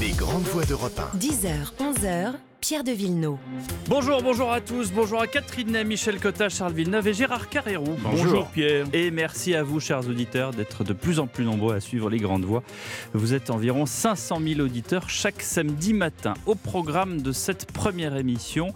Les grandes voix d'Europe 1. 10h, 11h, Pierre de Villeneuve. Bonjour, bonjour à tous. Bonjour à Catherine Ney, Michel Cotta, Charles Villeneuve et Gérard Carrérou. Bonjour. Pierre. Et merci à vous, chers auditeurs, d'être de plus en plus nombreux à suivre les grandes voix. Vous êtes environ 500 000 auditeurs chaque samedi matin. Au programme de cette première émission,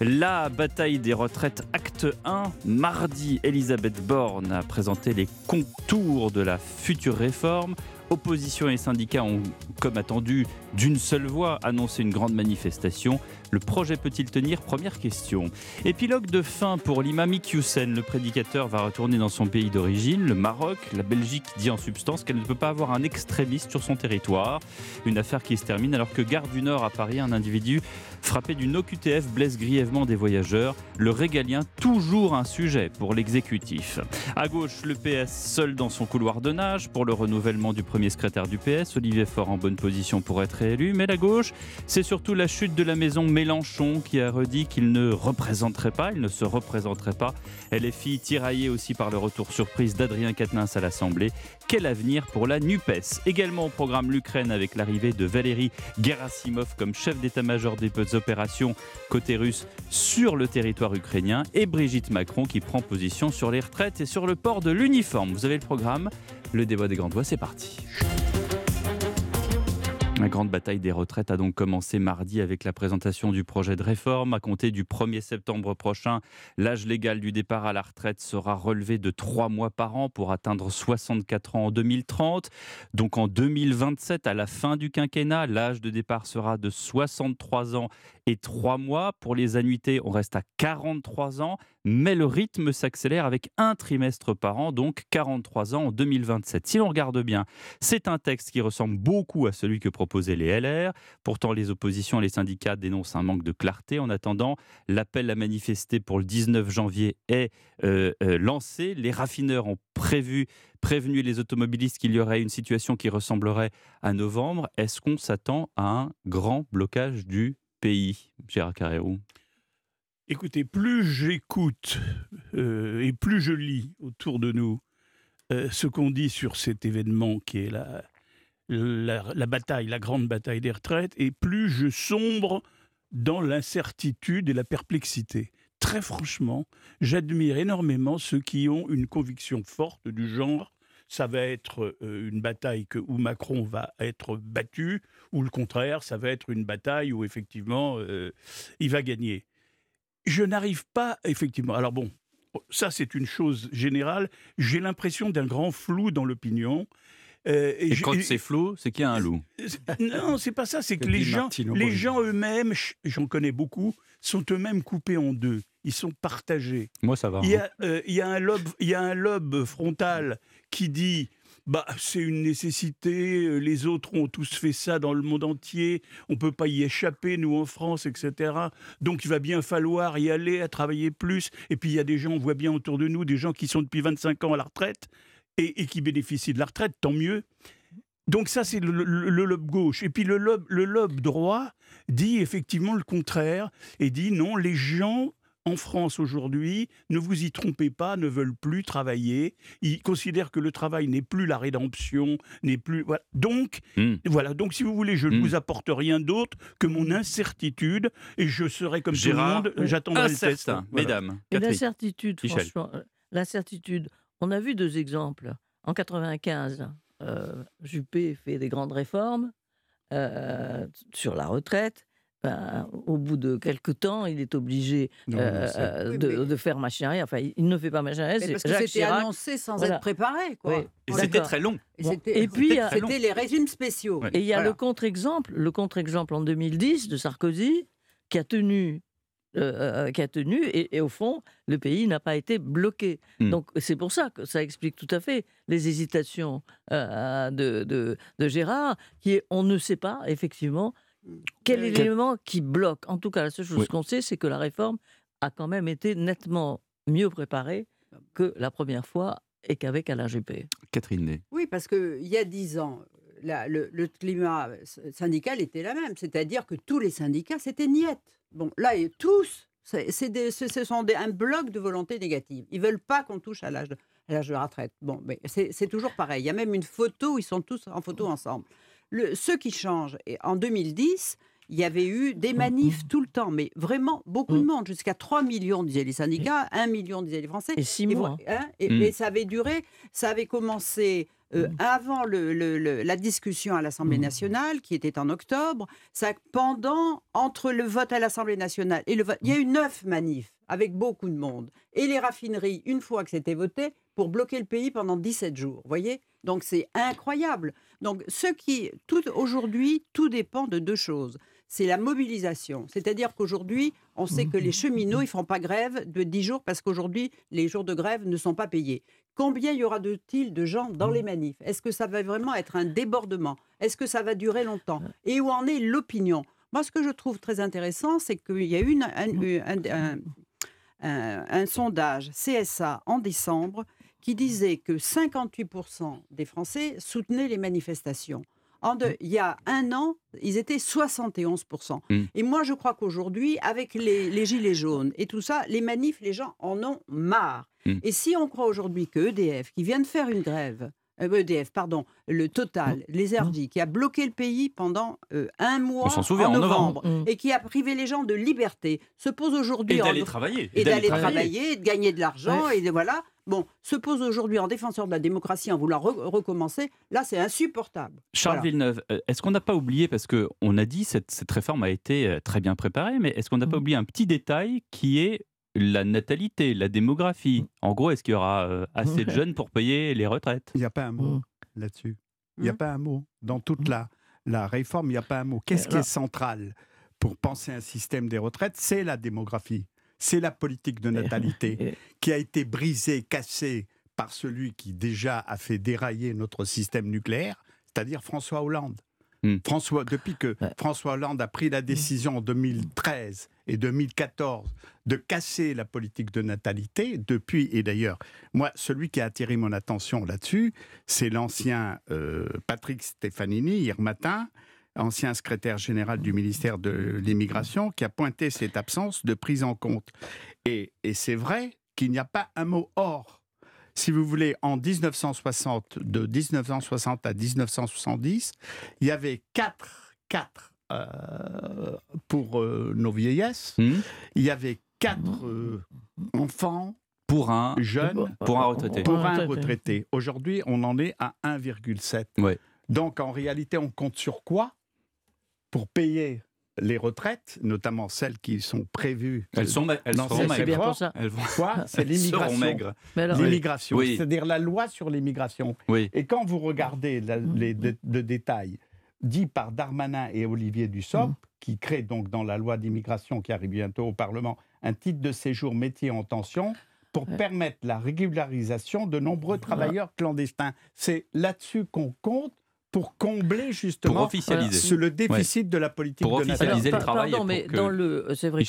la bataille des retraites acte 1. Mardi, Elisabeth Borne a présenté les contours de la future réforme. Opposition et syndicats ont, comme attendu, d'une seule voix annoncé une grande manifestation. Le projet peut-il tenir? Première question. Épilogue de fin pour l'imam Youssen. Le prédicateur va retourner dans son pays d'origine, le Maroc. La Belgique dit en substance qu'elle ne peut pas avoir un extrémiste sur son territoire. Une affaire qui se termine alors que Gare du Nord à Paris, un individu frappé d'une OQTF blesse grièvement des voyageurs. Le régalien, toujours un sujet pour l'exécutif. À gauche, le PS seul dans son couloir de nage pour le renouvellement du premier secrétaire du PS. Olivier Faure en bonne position pour être élu. Mais la gauche, c'est surtout la chute de la maison Mélenchon qui a redit qu'il ne représenterait pas, il ne se représenterait pas. LFI tiraillée aussi par le retour surprise d'Adrien Quatennens à l'Assemblée. Quel avenir pour la NUPES? Également au programme l'Ukraine avec l'arrivée de Valérie Gerasimov comme chef d'état-major des opérations côté russe sur le territoire ukrainien et Brigitte Macron qui prend position sur les retraites et sur le port de l'uniforme. Vous avez le programme, le débat des grandes voix, c'est parti. La grande bataille des retraites a donc commencé mardi avec la présentation du projet de réforme. À compter du 1er septembre prochain, l'âge légal du départ à la retraite sera relevé de 3 mois par an pour atteindre 64 ans en 2030. Donc en 2027, à la fin du quinquennat, l'âge de départ sera de 63 ans et 3 mois. Pour les annuités, on reste à 43 ans, mais le rythme s'accélère avec un trimestre par an, donc 43 ans en 2027. Si l'on regarde bien, c'est un texte qui ressemble beaucoup à celui que proposaient les LR. Pourtant, les oppositions et les syndicats dénoncent un manque de clarté. En attendant, l'appel à manifester pour le 19 janvier est euh, euh, lancé. Les raffineurs ont prévu prévenu les automobilistes qu'il y aurait une situation qui ressemblerait à novembre. Est-ce qu'on s'attend à un grand blocage du pays, Gérard Carrérou? Écoutez, plus j'écoute euh, et plus je lis autour de nous euh, ce qu'on dit sur cet événement qui est la, la, bataille, la grande bataille des retraites, et plus je sombre dans l'incertitude et la perplexité. Très franchement, j'admire énormément ceux qui ont une conviction forte du genre ça va être euh, une bataille où Macron va être battu, ou le contraire, ça va être une bataille où effectivement euh, il va gagner. Je n'arrive pas, effectivement. Alors bon, ça c'est une chose générale. J'ai l'impression d'un grand flou dans l'opinion. Euh, et, quand c'est flou, c'est qu'il y a un loup. Non, c'est pas ça. C'est que les gens, les gens eux-mêmes, j'en connais beaucoup, sont eux-mêmes coupés en deux. Ils sont partagés. Moi, ça va. Il y a, hein. il y a un lobe, il y a un lobe frontal qui dit bah, c'est une nécessité, euh, les autres ont tous fait ça dans le monde entier, on ne peut pas y échapper, nous en France, etc. Donc il va bien falloir y aller, à travailler plus. Et puis il y a des gens, on voit bien autour de nous, des gens qui sont depuis 25 ans à la retraite et, qui bénéficient de la retraite, tant mieux. Donc ça, c'est le, lobe gauche. Et puis le lobe, le lobe droit dit effectivement le contraire et dit non, les gens en France aujourd'hui, ne vous y trompez pas, ne veulent plus travailler. Ils considèrent que le travail n'est plus la rédemption, n'est plus. Voilà. Donc, hmm. voilà. Donc, si vous voulez, je ne hmm. vous apporte rien d'autre que mon incertitude et je serai comme tout le monde. J'attendrai le test. Mesdames. L'incertitude, franchement, euh, l'incertitude. On a vu deux exemples. En 95, euh, Juppé fait des grandes réformes euh, sur la retraite. Ben, au bout de quelques temps, il est obligé euh, euh, de, faire machin. Enfin, il ne fait pas machin. Parce que c'était annoncé sans être préparé. Quoi. Et c'était très long. Et, puis, c'était les régimes spéciaux. Et il y a le contre-exemple, le contre-exemple en 2010 de Sarkozy, qui a tenu euh, qui a tenu, et, au fond, le pays n'a pas été bloqué. Hmm. Donc c'est pour ça que ça explique tout à fait les hésitations de, de, de, Gérard, qui est on ne sait pas effectivement quel est l'élément qui bloque En tout cas, la seule chose qu'on sait, c'est que la réforme a quand même été nettement mieux préparée que la première fois et qu'avec Alain Juppé. Catherine Ney. Oui, parce qu'il y a dix ans, le, climat syndical était la même. C'est-à-dire que tous les syndicats, c'était niette. Bon, là, tous, c'est ce sont un bloc de volonté négative. Ils veulent pas qu'on touche à l'âge de, de, la retraite. Bon, mais c'est toujours pareil. Il y a même une photo où ils sont tous en photo ensemble. Le, ce qui change, et en 2010, il y avait eu des manifs tout le temps, mais vraiment beaucoup de monde, jusqu'à 3 millions, disaient les syndicats, 1 million, disaient les Français. Et 6 Et, mois. vo- hein, et- Mm. et ça avait duré, ça avait commencé euh, avant le- le- le- la discussion à l'Assemblée nationale, qui était en octobre, ça, pendant, entre le vote à l'Assemblée nationale et le vote, il y a eu neuf manifs avec beaucoup de monde. Et les raffineries, une fois que c'était voté, pour bloquer le pays pendant 17 jours. Vous voyez? Donc c'est incroyable. Donc ce qui, tout aujourd'hui, tout dépend de deux choses. C'est la mobilisation. C'est-à-dire qu'aujourd'hui, on sait que les cheminots, ils ne font pas grève de 10 jours parce qu'aujourd'hui, les jours de grève ne sont pas payés. Combien y aura-t-il de gens dans les manifs? Est-ce que ça va vraiment être un débordement? Est-ce que ça va durer longtemps? Et où en est l'opinion? Moi, ce que je trouve très intéressant, c'est qu'il y a eu un- un sondage CSA en décembre qui disait que 58% des Français soutenaient les manifestations. En de- il y a un an, ils étaient 71%. Mm. Et moi, je crois qu'aujourd'hui, avec les, les gilets jaunes et tout ça, les manifs, les gens en ont marre. Mm. Et si on croit aujourd'hui que EDF, qui vient de faire une grève, euh, EDF, pardon, le Total, les qui a bloqué le pays pendant euh, un mois On s'en souvient, en en novembre. et qui a privé les gens de liberté, se pose aujourd'hui Et en d'aller travailler. et d'aller travailler, et de gagner de l'argent, et de voilà. Bon, se pose aujourd'hui en défenseur de la démocratie en voulant re- recommencer. Là, c'est insupportable. Charles Voilà. Villeneuve, euh, est-ce qu'on n'a pas oublié, parce qu'on a dit cette, cette réforme a été euh, très bien préparée, mais est-ce qu'on n'a pas Mm. oublié un petit détail qui est la natalité, la démographie? En gros, est-ce qu'il y aura euh, assez de jeunes pour payer les retraites? Il n'y a pas un mot Mm. là-dessus. Il n'y a pas un mot. Dans toute la, la réforme, il n'y a pas un mot. Qu'est-ce qui est central pour penser un système des retraites? C'est la démographie. C'est la politique de natalité qui a été brisée, cassée par celui qui déjà a fait dérailler notre système nucléaire, c'est-à-dire François Hollande. Mm. François, depuis que Ouais. François Hollande a pris la décision en 2013 et 2014 de casser la politique de natalité, depuis, et d'ailleurs, moi, celui qui a attiré mon attention là-dessus, c'est l'ancien euh, Patrick Stefanini, hier matin, ancien secrétaire général du ministère de l'Immigration, qui a pointé cette absence de prise en compte. Et, et c'est vrai qu'il n'y a pas un mot or. Si vous voulez, en 1960, de 1960 à 1970, il y avait quatre, quatre euh, pour euh, nos vieillesses, Hmm il y avait quatre euh, enfants pour un, jeunes pour un retraité. pour un retraité. retraité. Aujourd'hui, on en est à 1,7. Ouais. Donc, en réalité, on compte sur quoi? Pour payer les retraites, notamment celles qui sont prévues Elles sont, elles Non, seront maigres. C'est l'immigration. L'immigration, Oui. c'est-à-dire la loi sur l'immigration. Oui. Et quand vous regardez la- les dé- de détails dits par Darmanin et Olivier Dussopt, Mm. qui créent donc dans la loi d'immigration qui arrive bientôt au Parlement un titre de séjour métier en tension pour Ouais. permettre la régularisation de nombreux travailleurs clandestins. C'est là-dessus qu'on compte pour combler Pour justement officialiser. ce- le déficit de la politique Pour de officialiser le travail Pardon, mais pour dans le, c'est vrai.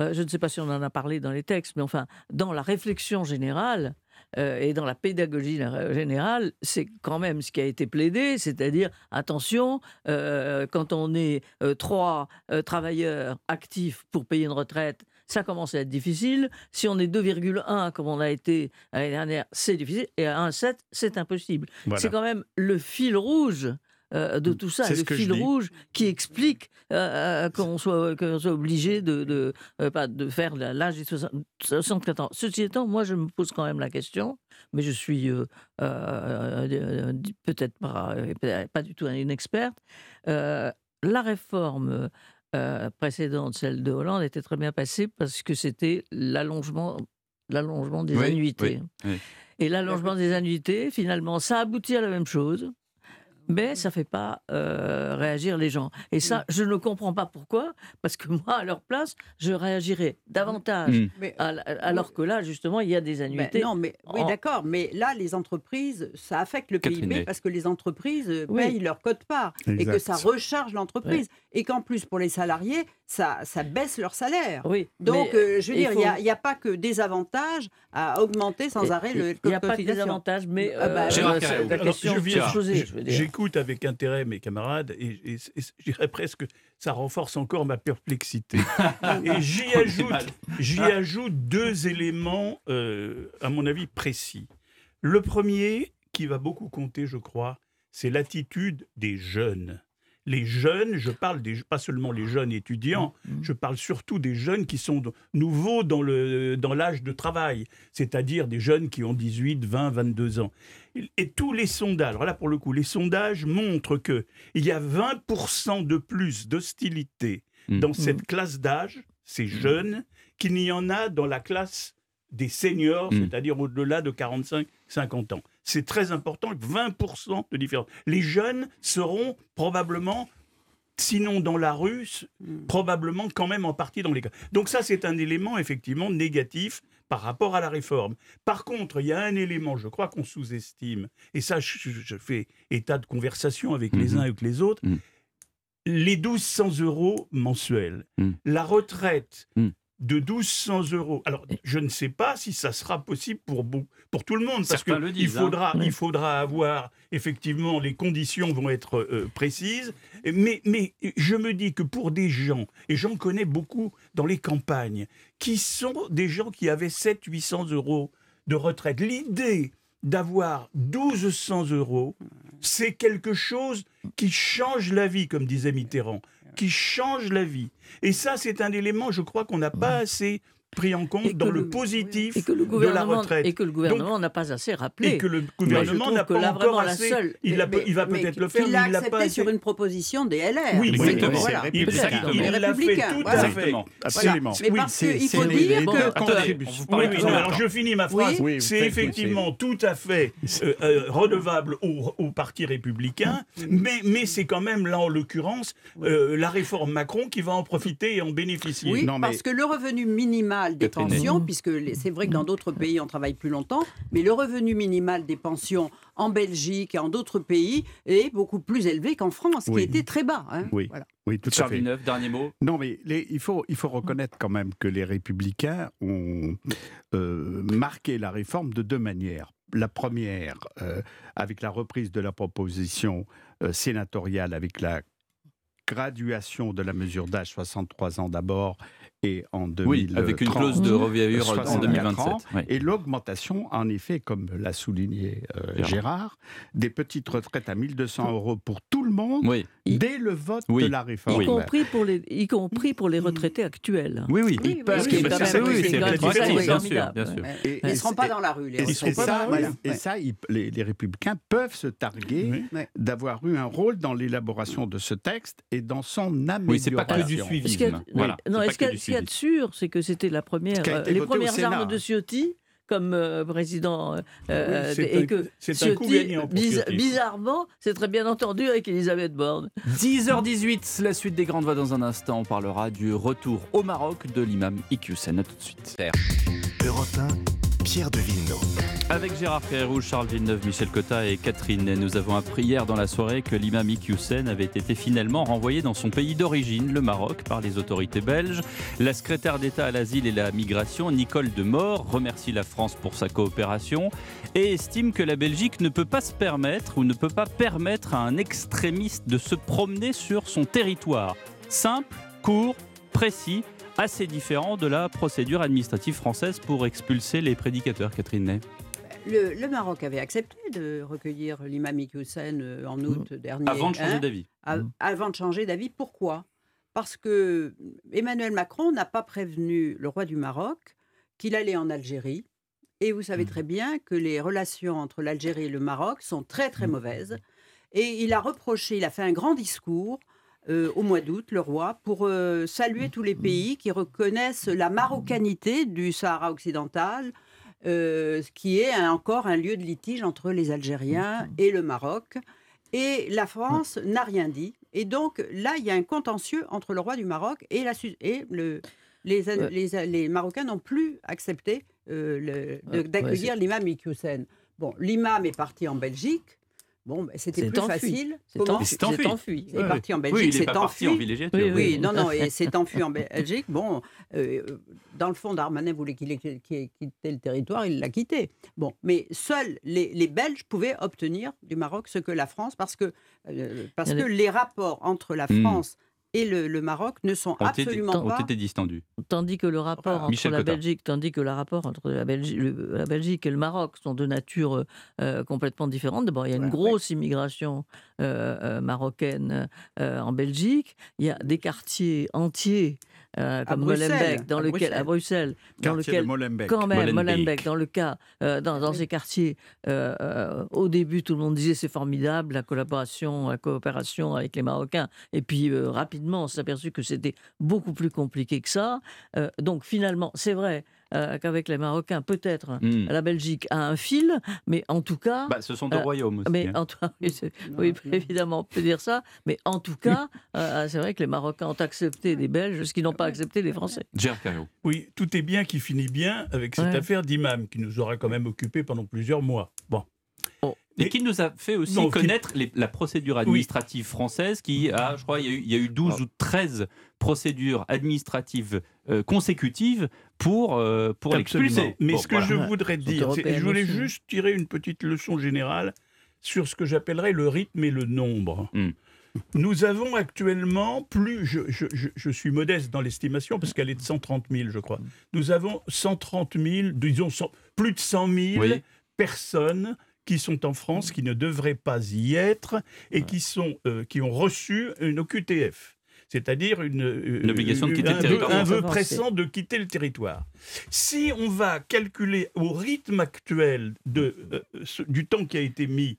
Euh, je ne sais pas si on en a parlé dans les textes, mais enfin, dans la réflexion générale euh, et dans la pédagogie euh, générale, c'est quand même ce qui a été plaidé, c'est-à-dire, attention, euh, quand on est euh, trois euh, travailleurs actifs pour payer une retraite, ça commence à être difficile. Si on est 2,1 comme on a été l'année dernière, c'est difficile. Et à 1,7, c'est impossible. Voilà. C'est quand même le fil rouge euh, de tout ça, le fil dis. rouge qui explique euh, euh, qu'on soit, obligé de, de, pas de faire l'âge des 60 64 ans. Ceci étant, moi, je me pose quand même la question, mais je suis peut-être pas, pas du tout une experte. La réforme euh, précédente, celle de Hollande, était très bien passée parce que c'était l'allongement, l'allongement des Oui, annuités. oui, oui. Et l'allongement des annuités, finalement, ça aboutit à la même chose. Mais ça ne fait pas euh, réagir les gens. Et ça, je ne comprends pas pourquoi, parce que moi, à leur place, je réagirais davantage. Mm. Mais, À la- alors que là, justement, il y a des ben, annuités. non, mais oui, en- d'accord. Mais là, les entreprises, ça affecte le Catherine PIB parce que les entreprises euh, Oui. payent leur code-part et que ça recharge l'entreprise. Et qu'en plus, pour les salariés, ça, ça baisse leur salaire. Oui, Donc, euh, je veux il dire, il n'y faut- a, il y a pas que des avantages à augmenter sans Et- arrêt le Il n'y a pas de cotisation. désavantages, mais Ah bah, euh, la alors, question. J'écoute avec intérêt mes camarades et, et- et je dirais presque ça renforce encore ma perplexité. et j'y ajoute, j'y ajoute deux éléments, euh, à mon avis, précis. Le premier, qui va beaucoup compter, je crois, c'est l'attitude des jeunes. Les jeunes, je parle des, pas seulement les jeunes étudiants, je parle surtout des jeunes qui sont de- nouveaux dans le dans l'âge de travail, c'est-à-dire des jeunes qui ont 18, 20, 22 ans. Et- Et tous les sondages, alors là pour le coup, les sondages montrent que il y a 20% de plus d'hostilité Mm. dans cette classe d'âge, ces jeunes, qu'il n'y en a dans la classe des seniors, Mm. c'est-à-dire au-delà de 45-50 ans. C'est très important, 20% de différence. Les jeunes seront probablement, sinon dans la rue, probablement quand même en partie dans les cas. Donc ça, c'est un élément effectivement négatif par rapport à la réforme. Par contre, il y a un élément, je crois qu'on sous-estime, et ça, je, fais état de conversation avec les Mhm. uns et avec les autres, Mhm. les 1200 euros mensuels, Mhm. la retraite Mhm. De 1200 euros. Alors, je ne sais pas si ça sera possible pour, pour tout le monde, parce Certains que le il disent, hein. faudra, il faudra avoir, effectivement, les conditions vont être euh, précises, mais, mais je me dis que pour des gens, et j'en connais beaucoup dans les campagnes, qui sont des gens qui avaient 700-800 euros de retraite, l'idée d'avoir 1200 euros, c'est quelque chose qui change la vie, comme disait Mitterrand, qui change la vie. Et ça, c'est un élément, je crois, qu'on n'a pas assez pris en compte dans le le- positif Et que le de la gouvernement, retraite. et que le gouvernement n'a pas assez rappelé. Et que le gouvernement n'a pas là, encore vraiment, la assez. seule- il, a Mais- peut- il va peut-être le faire, mais il l'a accepté pas assez. sur une proposition des LR. Oui, exactement. c'est- voilà. Il l'a fait tout voilà. à fait. Absolument. Mais Oui, parce qu'il faut dire que... alors je finis ma phrase. C'est effectivement tout à fait euh, euh, redevable au, Parti républicain, mais, mais c'est quand même, là en l'occurrence, euh, la réforme Macron qui va en profiter et en bénéficier. Oui, parce que le revenu minimal des Catherine pensions, puisque les- c'est vrai que dans d'autres pays on travaille plus longtemps, mais le revenu minimal des pensions en Belgique et en d'autres pays est beaucoup plus élevé qu'en France, Oui. qui était très bas. hein. Oui. Voilà. Oui, tout à Charles fait. Villeneuve, dernier mot. Non, mais les- il, faut, il faut reconnaître quand même que les républicains ont euh, marqué la réforme de deux manières. La première, euh, avec la reprise de la proposition euh, sénatoriale, avec la graduation de la mesure d'âge 63 ans d'abord et en 2030. Oui, avec une clause de revieur en 64 2027. ans, oui. Et l'augmentation, en effet, comme l'a souligné euh, Gérard. Des petites retraites à 1200 euros pour tout le monde Oui, dès le vote Oui. de la réforme. Y, compris pour les, y compris pour les retraités actuels. oui, oui. Peuvent-. Et- Ils ne seront pas dans la rue, les Et, retraités. et ça, Voilà. et ça, ils- les, les républicains peuvent se targuer Oui. d'avoir eu un rôle dans l'élaboration de ce texte et dans son amélioration. Oui, c'est pas que du Suivisme, voilà, non, c'est et pas ce qu'il y a- du ce qu'il y a de sûr, c'est que c'était la première, euh, les premières armes de Ciotti comme euh, président. euh, euh, c'est et un- que c'est un coup Ciotti, gagnant pour biz- Ciotti. bizarrement, c'est très bien entendu avec Elisabeth Borne. 10h18, la suite des grandes voix dans un instant. On parlera du retour au Maroc de l'imam Iqiyoussen. A tout de suite. Europe 1, De. Avec Gérard Ferrou, Charles Villeneuve, Michel Cotta et Catherine nous avons appris hier dans la soirée que l'imam Iqiyoussen avait été finalement renvoyé dans son pays d'origine, le Maroc, par les autorités belges. La secrétaire d'État à l'asile et la migration, Nicole Demort, remercie la France pour sa coopération et estime que la Belgique ne peut pas se permettre ou ne peut pas permettre à un extrémiste de se promener sur son territoire. Simple, court, précis, assez différent de la procédure administrative française pour expulser les prédicateurs, Catherine Ney. Le, le Maroc avait accepté de recueillir l'imam Iqiyoussen euh, en août dernier. Mmh. Avant de changer hein, d'avis. a- avant de changer d'avis. Pourquoi? Parce que Emmanuel Macron n'a pas prévenu le roi du Maroc qu'il allait en Algérie. Et vous Mmh. savez très bien que les relations entre l'Algérie et le Maroc sont très Mmh. très mauvaises. Et il a reproché, il a fait un grand discours euh, au mois d'août, le roi, pour euh, saluer tous les pays qui reconnaissent la marocanité du Sahara occidental, euh, qui est un- encore un lieu de litige entre les Algériens et le Maroc. Et la France n'a rien dit. Et donc là, il y a un contentieux entre le roi du Maroc et, la, et le, les, Ouais. les, les Marocains n'ont plus accepté d'accueillir ouais, l'imam Iqiyoussen. Bon, l'imam est parti en Belgique. Bon, ben, c'était C'est plus enfui. facile. C'est enfui. s'est enfui. C'est enfui. Il est parti en Belgique, oui, il n'est s'est pas parti enfui. en villégiature. Oui, Oui, oui. non, non, et s'est enfui en Belgique. Bon, euh, dans le fond, Darmanin voulait qu'il ait, qu'il ait quitté le territoire, il l'a quitté. Bon, mais seuls les, les Belges pouvaient obtenir du Maroc ce que la France, parce que, euh, parce que les rapports entre la Hmm. France et le, le Maroc ne sont Ont été, absolument ont pas. été distendus. Tandis que le rapport Voilà. entre Michel la. Belgique, tandis que le rapport entre la Belgique, le- la Belgique et le Maroc sont de nature euh, complètement différente. D'abord, il y a une grosse immigration euh, euh, marocaine euh, en Belgique. Il y a des quartiers entiers euh, comme Molenbeek, dans à lequel à Bruxelles, dans lequel de Molenbeek. quand même, Molenbeek. Molenbeek, dans le cas, euh, dans, dans Oui. ces quartiers, euh, au début, tout le monde disait c'est formidable, la collaboration, la coopération avec les Marocains. Et puis, euh, rapidement, on s'est aperçu que c'était beaucoup plus compliqué que ça. Euh, donc, finalement, c'est vrai euh, qu'avec les Marocains, peut-être, Hmm. la Belgique a un fil, mais en tout cas. Bah, ce sont deux euh, royaumes aussi. mais hein. en tout cas, oui, oui, non. évidemment, on peut dire ça. Mais en tout cas, euh, c'est vrai que les Marocains ont accepté les Belges, ce qu'ils n'ont pas accepté les Français. Oui, tout est bien qui finit bien avec cette Ouais. affaire d'imam qui nous aura quand même occupé pendant plusieurs mois. Bon. Et Mais- qui nous a fait aussi Non, connaître les- la procédure administrative française qui a, je crois, il y a eu, il y a eu 12 ou 13 procédures administratives euh, consécutives pour, euh, pour Absolument. l'expulser. Mais Bon, ce que voilà. je voudrais dire, c'est- je voulais aussi. juste tirer une petite leçon générale sur ce que j'appellerais le rythme et le nombre. Hmm. Nous avons actuellement plus, je, je- je- je suis modeste dans l'estimation parce qu'elle est de 130 000, je crois. Nous avons 130 000, disons cent- plus de 100 000 Oui. personnes qui sont en France, qui ne devraient pas y être et qui, sont, euh, qui ont reçu une OQTF. C'est-à-dire une, euh, Une obligation de quitter un le territoire. Un vœu pressant de quitter le territoire. Si on va calculer au rythme actuel de, euh, ce- du temps qui a été mis,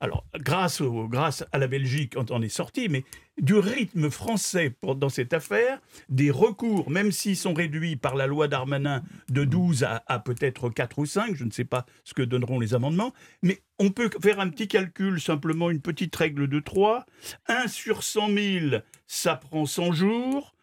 alors grâce, au- grâce à la Belgique on est sorti, mais du rythme français pour, dans cette affaire, des recours, même s'ils sont réduits par la loi Darmanin de 12 à, à peut-être 4 ou 5, je ne sais pas ce que donneront les amendements, mais on peut faire un petit calcul, simplement une petite règle de 3. 1 sur 100 000, ça prend 100 jours.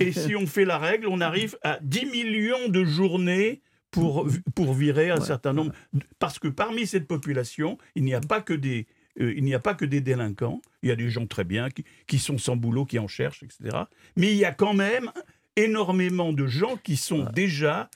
Et si on fait la règle, on arrive à 10 millions de journées pour, pour virer un Ouais. certain nombre. Parce que parmi cette population, il n'y a pas que des, euh, il n'y a pas que des délinquants. Il y a des gens très bien qui, qui sont sans boulot, qui en cherchent, etc. Mais il y a quand même énormément de gens qui sont déjà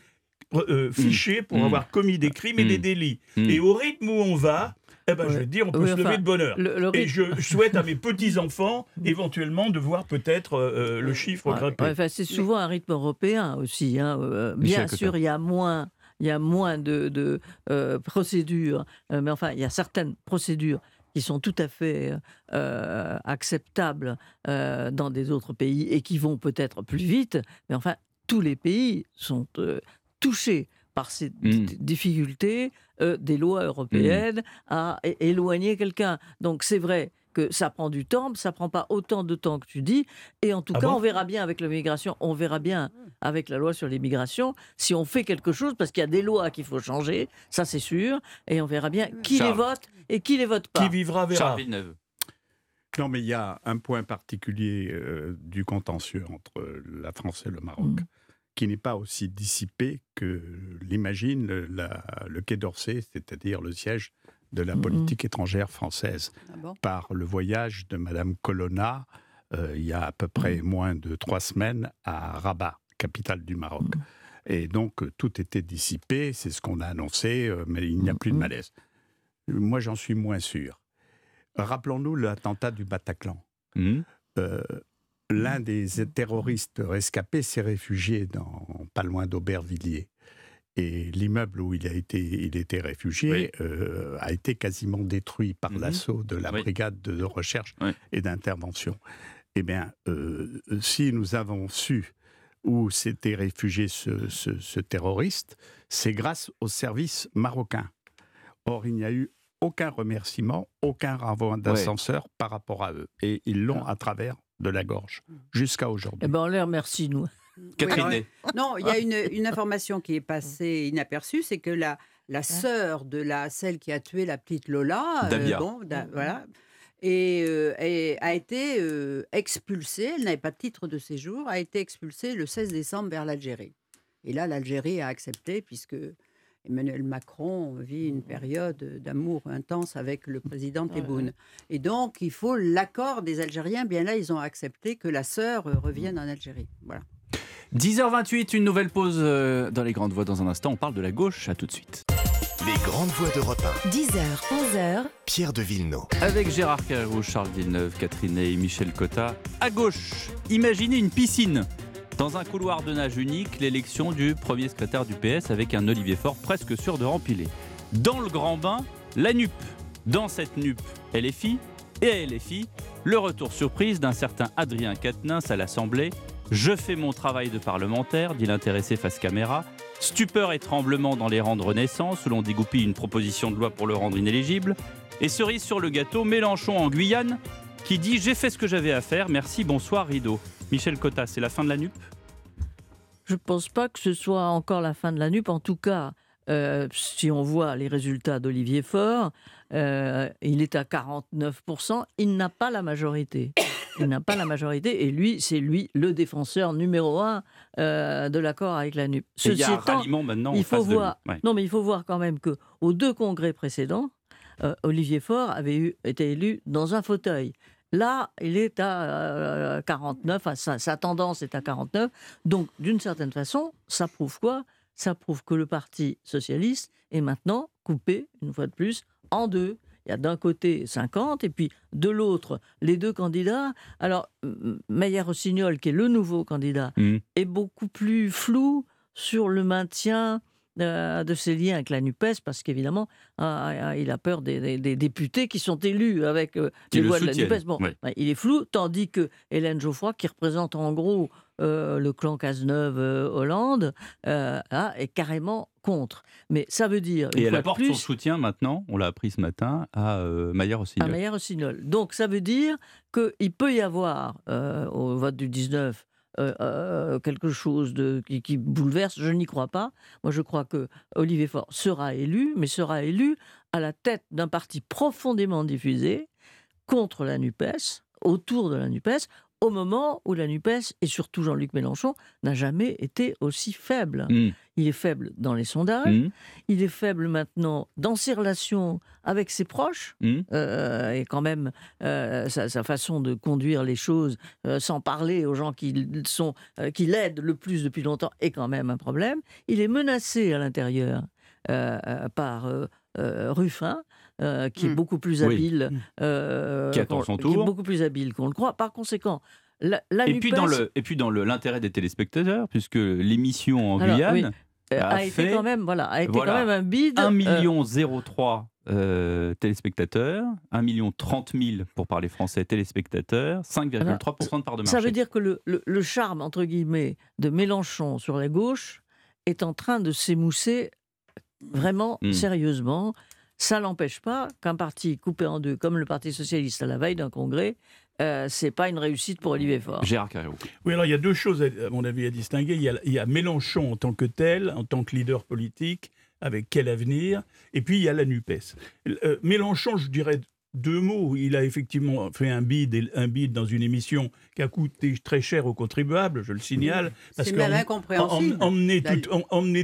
euh, fichés pour Mmh. avoir commis des crimes et Mmh. des délits. Mmh. Et au rythme où on va, eh ben, je Ouais. veux dire, on peut Oui, se lever enfin, de bonheur. Le, le Et je souhaite à mes petits-enfants, éventuellement, de voir peut-être euh, le chiffre Ouais, grimper. ouais, enfin, c'est souvent un rythme européen aussi. hein, euh, bien sûr, il y a moins, il y a moins de, de, euh, procédures, euh, mais enfin, il y a certaines procédures qui sont tout à fait euh, acceptables euh, dans des autres pays et qui vont peut-être plus vite. Mais enfin, tous les pays sont euh, touchés par ces Mm. d- difficultés euh, des lois européennes à éloigner quelqu'un. Donc c'est vrai que ça prend du temps, mais ça prend pas autant de temps que tu dis. Et en tout Ah cas, bon? on verra bien avec l'immigration, on verra bien avec la loi sur l'immigration si on fait quelque chose, parce qu'il y a des lois qu'il faut changer, ça c'est sûr, et on verra bien qui Charles. les vote et qui les vote pas. Qui vivra verra. Villeneuve. Non, mais il y a un point particulier euh, du contentieux entre la France et le Maroc. Qui n'est pas aussi dissipé que l'imagine le, Quai d'Orsay, c'est-à-dire le siège de la Mm, mm. politique étrangère française, Ah bon? Par le voyage de Madame Colonna euh, il y a à peu près moins de trois semaines à Rabat, capitale du Maroc. Et donc euh, tout était dissipé, c'est ce qu'on a annoncé, euh, mais il n'y a plus de malaise. Moi, j'en suis moins sûr. Rappelons-nous l'attentat du Bataclan. Euh, L'un des terroristes rescapés s'est réfugié dans, pas loin d'Aubervilliers. Et l'immeuble où il, a été, il était réfugié euh, a été quasiment détruit par Mhm. l'assaut de la Oui. brigade de recherche Oui. et d'intervention. Eh bien, euh, si nous avons su où s'était réfugié ce, ce- ce terroriste, c'est grâce aux services marocains. Or, il n'y a eu aucun remerciement, aucun renvoi d'ascenseur par rapport à eux. Et ils l'ont à travers de la gorge jusqu'à aujourd'hui. Eh ben, on les remercie, nous. Catherine Oui. Non, il y a une, une information qui est passée inaperçue, c'est que la, la sœur de la celle qui a tué la petite Lola, euh, bon, da- voilà, et, euh, et a été euh, expulsée. Elle n'avait pas de titre de séjour, a été expulsée le 16 décembre vers l'Algérie. Et là, l'Algérie a accepté puisque Emmanuel Macron vit une période d'amour intense avec le président Tebboune. Et donc, il faut l'accord des Algériens. Bien là, ils ont accepté que la sœur euh, revienne en Algérie. Voilà. 10h28, une nouvelle pause euh, dans les grandes voies dans un instant. On parle de la gauche. À tout de suite. Les grandes voix d'Europe 10h, 11h, 1. Pierre de Villeneuve. Avec Gérard Carreau, Charles Villeneuve, Catherine et Michel Cotta. À gauche, imaginez une piscine. Dans un couloir de nage unique, l'élection du premier secrétaire du PS avec un Olivier Faure presque sûr de rempiler. Dans le grand bain, la NUP. Dans cette NUP, LFI. Et à LFI, le retour surprise d'un certain Adrien Quatennens à l'Assemblée. Je fais mon travail de parlementaire, dit l'intéressé face caméra. Stupeur et tremblement dans les rangs de Renaissance, où l'on dégoupille une proposition de loi pour le rendre inéligible. Et cerise sur le gâteau, Mélenchon en Guyane, qui dit J'ai fait ce que j'avais à faire, merci, bonsoir, rideau. Michel Cotta, c'est la fin de la NUP Je ne pense pas que ce soit encore la fin de la NUP. En tout cas, euh, si on voit les résultats d'Olivier Faure, euh, il est à 49%. Il n'a pas la majorité. Il n'a pas la majorité. Et lui, c'est lui le défenseur numéro un euh, de l'accord avec la NUP. Il y a un étant, ralliement maintenant il en faut voir. Ouais. Non, mais il faut voir quand même que aux deux congrès précédents, Olivier Faure avait eu, été élu dans un fauteuil. Là, il est à euh, 49, enfin, sa, sa tendance est à 49. Donc, d'une certaine façon, ça prouve quoi? Ça prouve que le Parti socialiste est maintenant coupé, une fois de plus, en deux. Il y a d'un côté 50 et puis de l'autre les deux candidats. Alors, M- Meyer-Rossignol, qui est le nouveau candidat, Mhm. est beaucoup plus flou sur le maintien euh, de ses liens avec la NUPES, parce qu'évidemment, euh, il a peur des, des- des députés qui sont élus avec euh, les le voix de la NUPES. Bon, ouais, il est flou, tandis que Hélène Geoffroy, qui représente en gros euh, le clan Cazeneuve-Hollande, euh, là, est carrément contre. Mais ça veut dire, une Et elle fois apporte plus, son soutien maintenant, on l'a appris ce matin, à Maillard à Rossignol. Maillard Rossignol. Donc ça veut dire qu'il peut y avoir au vote du 19 euh, euh, quelque chose de, qui, qui bouleverse. Je n'y crois pas. Moi, je crois que Olivier Faure sera élu, mais sera élu à la tête d'un parti profondément diffusé contre la NUPES, autour de la NUPES, au moment où la NUPES, et surtout Jean-Luc Mélenchon, n'a jamais été aussi faible. Mmh, Il est faible dans les sondages, mmh, il est faible maintenant dans ses relations avec ses proches, mmh. euh, et quand même euh, sa, sa façon de conduire les choses, euh, sans parler aux gens qui sont qui l'aident le plus depuis longtemps, est quand même un problème. Il est menacé à l'intérieur euh, euh, qui est Mm. beaucoup plus Oui. habile, euh, Qui attend est beaucoup plus habile qu'on le croit. Par conséquent, la, la Et puis dans le et puis dans l'intérêt des téléspectateurs, puisque l'émission en Alors, Guyane, oui, euh, a a, été fait- quand même voilà, a été voilà, quand même un bide. 1 euh, million 03 euh, téléspectateurs, 1 million 30 000 pour parler français téléspectateurs, 5,3% de part de marché. Ça veut dire que le, le- le charme, entre guillemets, de Mélenchon sur la gauche est en train de s'émousser vraiment Mm. sérieusement. Ça n'empêche pas qu'un parti coupé en deux, comme le Parti Socialiste à la veille d'un congrès, euh, c'est pas une réussite pour Olivier Faure. Gérard Carreau. Oui, alors il y a deux choses, à, mon avis, à distinguer. Il y, a, il y a Mélenchon en tant que tel, en tant que leader politique, avec quel avenir, et puis il y a la NUPES. Euh, Mélenchon, je dirais deux mots. Il a effectivement fait un bid, un bid dans une émission qui a coûté très cher aux contribuables, je le signale. C'est que incompréhensible. em- emmener, tout-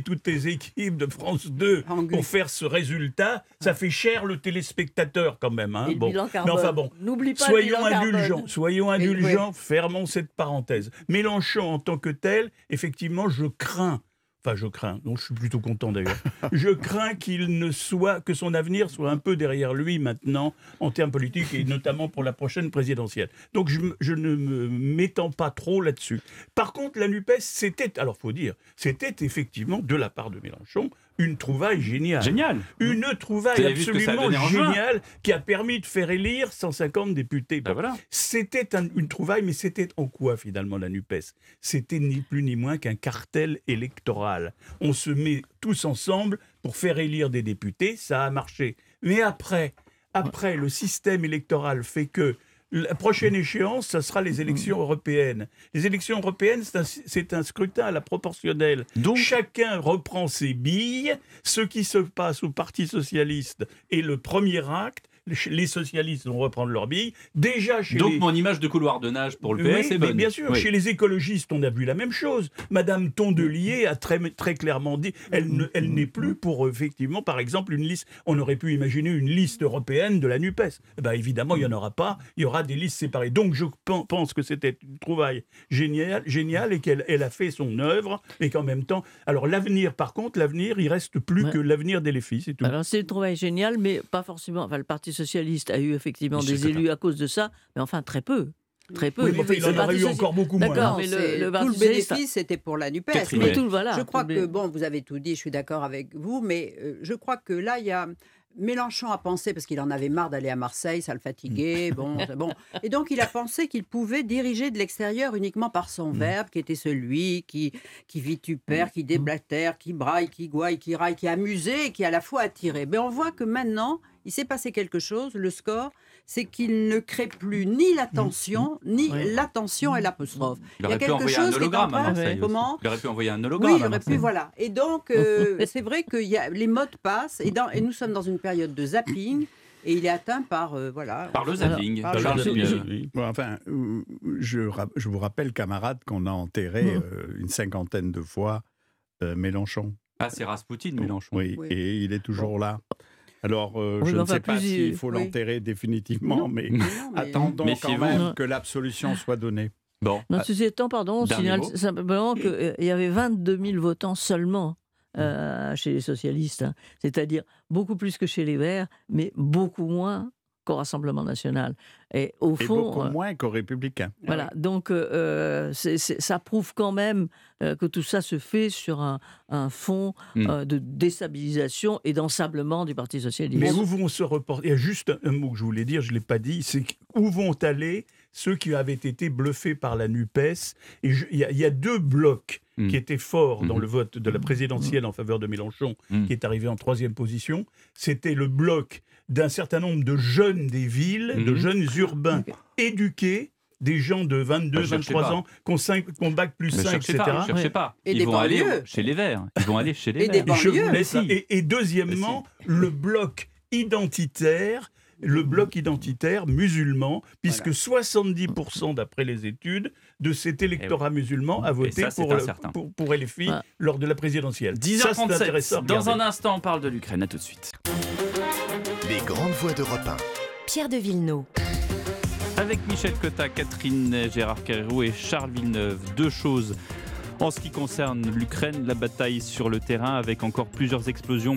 toutes tes équipes de France 2 En Guy. pour faire ce résultat, ça fait cher le téléspectateur quand même. hein. Bon. Mais enfin bon, N'oublie pas Soyons carbone. indulgents, soyons indulgents, fermons cette parenthèse. Mélenchon en tant que tel, effectivement, je crains, enfin je crains, donc je suis plutôt content d'ailleurs, je crains qu'il ne soit, que son avenir soit un peu derrière lui maintenant en termes politiques et notamment pour la prochaine présidentielle. Donc je, je ne m'étends pas trop là-dessus. Par contre, la NUPES, c'était, alors faut dire, c'était effectivement de la part de Mélenchon une trouvaille géniale. Génial. Une trouvaille absolument géniale qui a permis de faire élire 150 députés. Ben voilà. C'était un- une trouvaille, mais c'était en quoi finalement la NUPES? C'était ni plus ni moins qu'un cartel électoral. On se met tous ensemble pour faire élire des députés, ça a marché. Mais après, après le système électoral fait que la prochaine échéance, ça sera les élections européennes. Les élections européennes, c'est un, c'est un scrutin à la proportionnelle. Donc Chacun reprend ses billes. Ce qui se passe au Parti socialiste est le premier acte. Les socialistes vont reprendre leur bille. Déjà chez Donc les... mon image de couloir de nage pour le PS Oui, est mais bien sûr, Oui. chez les écologistes, on a vu la même chose. Madame Tondelier a très, très clairement dit, elle, ne- elle n'est plus pour, effectivement, par exemple, une liste. On aurait pu imaginer une liste européenne de la NUPES. Eh ben, évidemment, il n'y en aura pas. Il y aura des listes séparées. Donc, je pen- pense que c'était une trouvaille géniale, géniale et qu'elle elle a fait son œuvre, et qu'en même temps. Alors, l'avenir, par contre, l'avenir, il reste plus Ouais. que l'avenir des filles, c'est tout. Alors c'est le travail génial, mais pas forcément. Enfin, le Parti socialiste a eu effectivement des Cotin. élus à cause de ça, mais enfin très peu, très peu. Oui, mais enfin, il Le en aurait eu encore beaucoup moins. D'accord, Non, mais le- le Parti tout le bénéfice, c'était pour la NUPES. Mais tout, voilà. je crois que, bon, vous avez tout dit, je suis d'accord avec vous, mais euh, je crois que là, il y a. Mélenchon a pensé, parce qu'il en avait marre d'aller à Marseille, ça le fatiguait, bon, c'est bon. Et donc, il a pensé qu'il pouvait diriger de l'extérieur uniquement par son verbe, qui était celui qui, qui vitupère, qui déblatère, qui braille, qui gouaille, qui raille, qui amusait et qui à la fois attirait. Mais on voit que maintenant, il s'est passé quelque chose, le score, c'est qu'il ne crée plus ni l'attention, ni Oui. l'attention et l'apostrophe. Il Il y a aurait pu quelque envoyer un chose qui est en hologramme à train- Marseille. Comment Il aurait pu envoyer un hologramme oui, il aurait pu, voilà. Et donc, euh, c'est vrai que y a, les modes passent, et, dans- et nous sommes dans une période de zapping, et il est atteint par, euh, voilà... Par le zapping. par le zapping. Bon, enfin, euh, je, vous rappelle, camarades, qu'on a enterré euh, une cinquantaine de fois euh, Mélenchon. Ah, c'est Rasputin, Mélenchon. Oui, Oui. et il est toujours là. Alors, euh, Oui, je ne sais pas s'il faut oui. l'enterrer définitivement, mais Mais non, mais- attendons quand même que l'absolution soit donnée. Bon, Non, ah, ceci étant, pardon, on signale mot. simplement qu'il y avait 22 000 votants seulement euh, chez les socialistes, hein. c'est-à-dire beaucoup plus que chez les Verts, mais beaucoup moins qu'au Rassemblement national. Et au Et fond, beaucoup euh, moins qu'aux républicains. Voilà, donc euh, euh, c'est- c'est- ça prouve quand même euh, que tout ça se fait sur un, un fond Mm. euh, de déstabilisation et d'ensablement du Parti socialiste. Mais où vont se reporter Il y a juste un mot que je voulais dire, je ne l'ai pas dit, c'est où vont aller ceux qui avaient été bluffés par la NUPES? Et il y, a- il y a deux blocs Mm. qui étaient forts dans Mhm. le vote de la présidentielle en faveur de Mélenchon, qui est arrivé en troisième position. C'était le bloc d'un certain nombre de jeunes des villes, de Mhm. jeunes urbains éduqués, des gens de 22, Bah, cherchez 23 pas. ans, qui ont, cinq- qui ont bac plus mais 5, cherchez etc. pas, pas. Et Ils des vont aller chez les Verts. Ils vont aller chez les Et Verts. Banlieues. Et, et deuxièmement, le bloc identitaire, le bloc identitaire musulman, puisque 70% d'après les études de cet électorat musulman a voté ça, pour, le- pour, pour LFI Ouais. lors de la présidentielle. Ça, c'est 10h37. intéressant. à Dans un instant, on parle de l'Ukraine. À tout de suite. Les grandes voix d'Europe 1. Pierre de Villeneuve. Avec Michel Cotta, Catherine Gérard Carrérou et Charles Villeneuve. Deux choses. En ce qui concerne l'Ukraine, la bataille sur le terrain avec encore plusieurs explosions.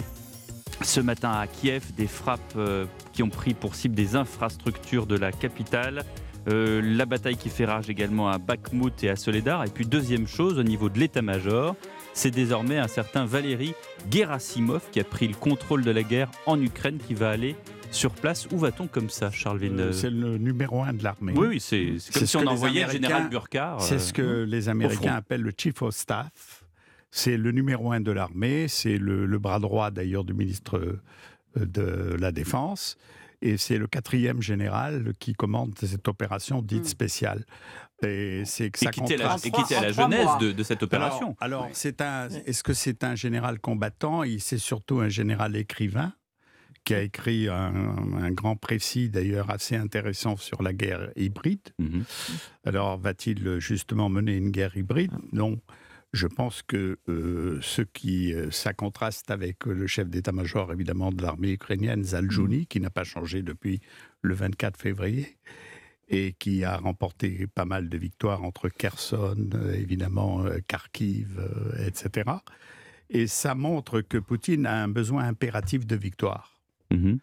Ce matin à Kiev, des frappes euh, qui ont pris pour cible des infrastructures de la capitale. Euh, la bataille qui fait rage également à Bakhmut et à Soledar. Et puis deuxième chose, au niveau de l'état-major, c'est désormais un certain Valéry Gerasimov qui a pris le contrôle de la guerre en Ukraine qui va aller sur place. Où va-t-on comme ça, Charles Villeneuve C'est le numéro un de l'armée. oui, oui, c'est c'est comme C'est si on envoyait le général Burkhardt. C'est euh, ce que les Américains appellent le chief of staff. C'est le numéro un de l'armée, c'est le, le bras droit d'ailleurs du ministre euh, de la Défense, et c'est le quatrième général qui commande cette opération dite Mm. spéciale. Et c'est que ça qui était la, et à la genèse de, de cette opération. Alors, alors, c'est un. Est-ce que c'est un général combattant? Il c'est surtout un général écrivain qui a écrit un, un grand précis d'ailleurs assez intéressant sur la guerre hybride. Mhm. Alors, va-t-il justement mener une guerre hybride? Non. Je pense que euh, ce qui, euh, ça contraste avec le chef d'état-major évidemment de l'armée ukrainienne, Zaljouni, qui n'a pas changé depuis le 24 février et qui a remporté pas mal de victoires entre Kherson, euh, évidemment euh, Kharkiv, euh, etc. Et ça montre que Poutine a un besoin impératif de victoire Mhm.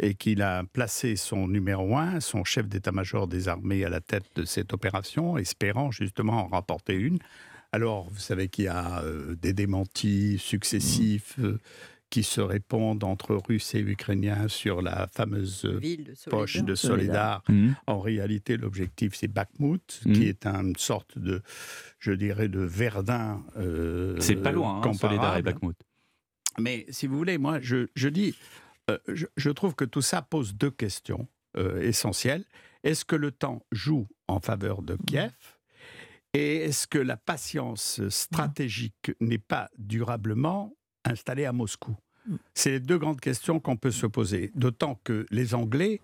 et qu'il a placé son numéro un, son chef d'état-major des armées, à la tête de cette opération, espérant justement en remporter une. Alors, vous savez qu'il y a euh, des démentis successifs euh, qui se répondent entre Russes et Ukrainiens sur la fameuse euh, Ville de poche Soledar. de Soledar. Mhm. En réalité, l'objectif, c'est Bakhmut, Mhm. qui est une sorte de, je dirais, de Verdun. euh, C'est pas loin, hein, Soledar et. Bakhmut. Mais si vous voulez, moi, je, je dis, euh, je, je trouve que tout ça pose deux questions euh, essentielles. Est-ce que le temps joue en faveur de Kiev? Et est-ce que la patience stratégique n'est pas durablement installée à Moscou? C'est les deux grandes questions qu'on peut se poser. D'autant que les Anglais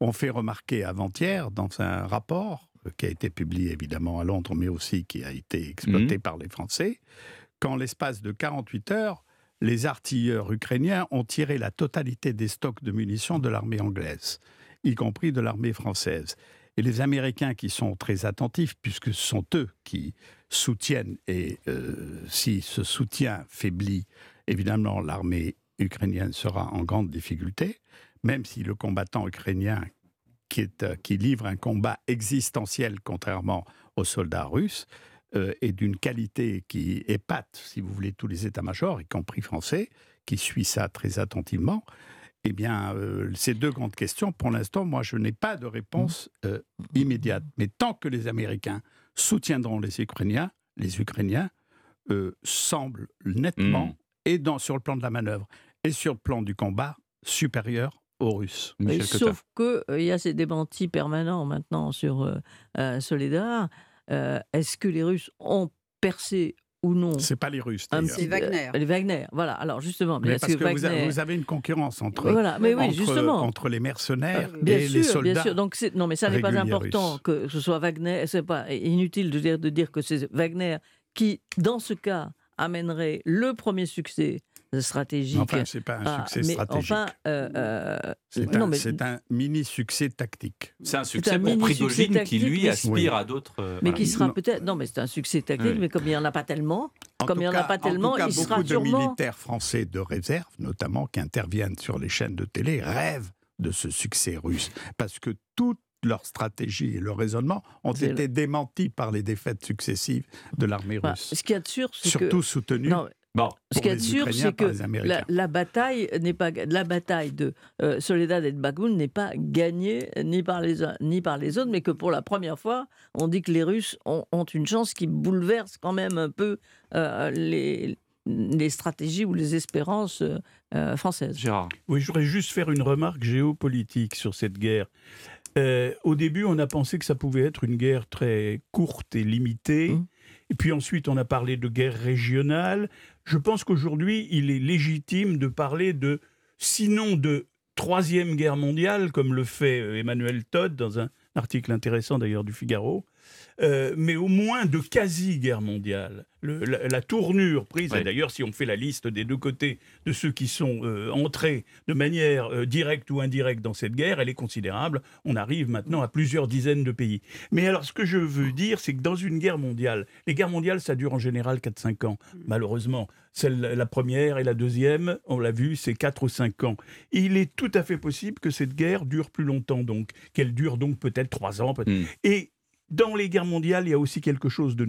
ont fait remarquer avant-hier dans un rapport euh, qui a été publié évidemment à Londres, mais aussi qui a été exploité par les Français, qu'en l'espace de 48 heures, les artilleurs ukrainiens ont tiré la totalité des stocks de munitions de l'armée anglaise, y compris de l'armée française. Et les Américains qui sont très attentifs, puisque ce sont eux qui soutiennent, et euh, si ce soutien faiblit, évidemment l'armée ukrainienne sera en grande difficulté, même si le combattant ukrainien qui, euh, livre un combat existentiel contrairement aux soldats russes, euh, est d'une qualité qui épate, si vous voulez, tous les états-majors, y compris français, qui suit ça très attentivement. Eh bien, euh, ces deux grandes questions, pour l'instant, moi, je n'ai pas de réponse euh, immédiate. Mais tant que les Américains soutiendront les Ukrainiens, les Ukrainiens euh, semblent nettement, Mm. et dans, sur le plan de la manœuvre, et sur le plan du combat, supérieurs aux Russes. Mais sauf qu'il y a ces démentis permanents maintenant sur Soledar. Est-ce que les Russes ont percé ou non C'est pas les Russes. C'est Wagner. euh, les Wagner, voilà. Alors justement, mais, Mais est-ce parce que, que, vous, avez, Wagner... vous avez une concurrence entre, Voilà, mais oui, entre, justement. entre les mercenaires Euh, Bien et sûr, les soldats. bien sûr. Donc non, mais ça n'est pas important russes. que ce soit Wagner. C'est pas inutile de dire, de dire que c'est Wagner qui, dans ce cas, amènerait le premier succès stratégique. Enfin, c'est pas un Ah, succès mais stratégique. enfin, euh, euh, c'est un, mais- un mini-succès tactique. C'est un un succès pour mini-succès Prigogine qui, lui, aspire Oui. à d'autres. euh, mais voilà. qui sera peut-être. Non, mais c'est un succès tactique, Oui. mais comme il n'y en a pas tellement, En Comme il y en a pas tellement, en tout cas, il beaucoup sera de sûrement- militaires français de réserve, notamment, qui interviennent sur les chaînes de télé, rêvent de ce succès russe. Parce que toute leur stratégie et leur raisonnement ont été démentis par les défaites successives de l'armée Bah, russe. ce qu'il y a de sûr, c'est que. Surtout soutenus Non, Bon, ce de les sûr, c'est que la, bataille n'est pas la bataille de euh, Soledad et de Bagoun n'est pas gagnée ni par les uns ni par les autres, mais que pour la première fois, on dit que les Russes ont, ont une chance qui bouleverse quand même un peu euh, les, les stratégies ou les espérances euh, euh, françaises. Gérard. Oui, je voudrais juste faire une remarque géopolitique sur cette guerre. Euh, au début, on a pensé que ça pouvait être une guerre très courte et limitée. Mhm. Et puis ensuite, on a parlé de guerre régionale. Je pense qu'aujourd'hui, il est légitime de parler de, sinon de troisième guerre mondiale, comme le fait euh, Emmanuel Todd dans un article intéressant d'ailleurs du Figaro, euh, mais au moins de quasi-guerre mondiale. Le- la, la tournure prise, Oui. et d'ailleurs si on fait la liste des deux côtés de ceux qui sont euh, entrés de manière euh, directe ou indirecte dans cette guerre, elle est considérable. On arrive maintenant à plusieurs dizaines de pays. Mais alors ce que je veux dire, c'est que dans une guerre mondiale, les guerres mondiales, ça dure en général 4-5 ans, malheureusement. Celle, la première et la deuxième, on l'a vu, c'est 4 ou 5 ans. Il est tout à fait possible que cette guerre dure plus longtemps, donc, qu'elle dure donc peut-être 3 ans. peut- Mm. Et dans les guerres mondiales, il y a aussi quelque chose de,